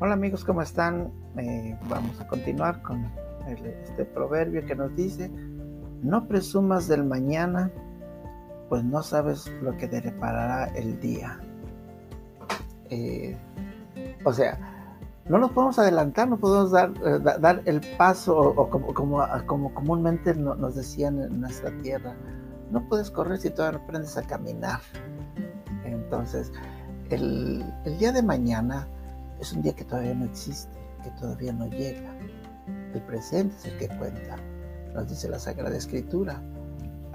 Hola amigos, ¿cómo están? Eh, vamos a continuar con este proverbio que nos dice, no presumas del mañana, pues no sabes lo que te deparará el día. Eh, o sea, no nos podemos adelantar, no podemos dar, eh, dar el paso, o, como, como, comúnmente nos decían en nuestra tierra, no puedes correr si todavía no aprendes a caminar. Entonces, el día de mañana es un día que todavía no existe, que todavía no llega. El presente es el que cuenta. Nos dice la Sagrada Escritura.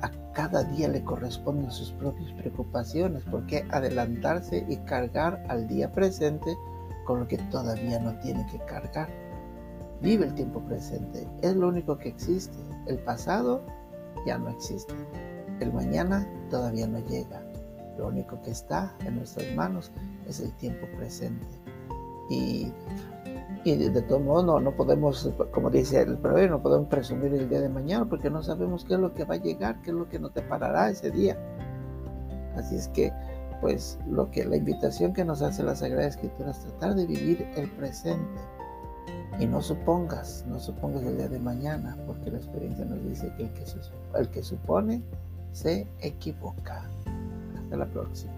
A cada día le corresponden sus propias preocupaciones. ¿Por qué adelantarse y cargar al día presente con lo que todavía no tiene que cargar? Vive el tiempo presente. Es lo único que existe. El pasado ya no existe. El mañana todavía no llega. Lo único que está en nuestras manos es el tiempo presente. Y, de, todo modo no, no, podemos, como dice el proverbio, no podemos presumir el día de mañana porque no sabemos qué es lo que va a llegar, qué es lo que nos deparará ese día. Así es que, pues, lo que la invitación que nos hace la Sagrada Escritura es tratar de vivir el presente. Y no supongas, no supongas el día de mañana, porque la experiencia nos dice que el que, el que supone se equivoca. Hasta la próxima.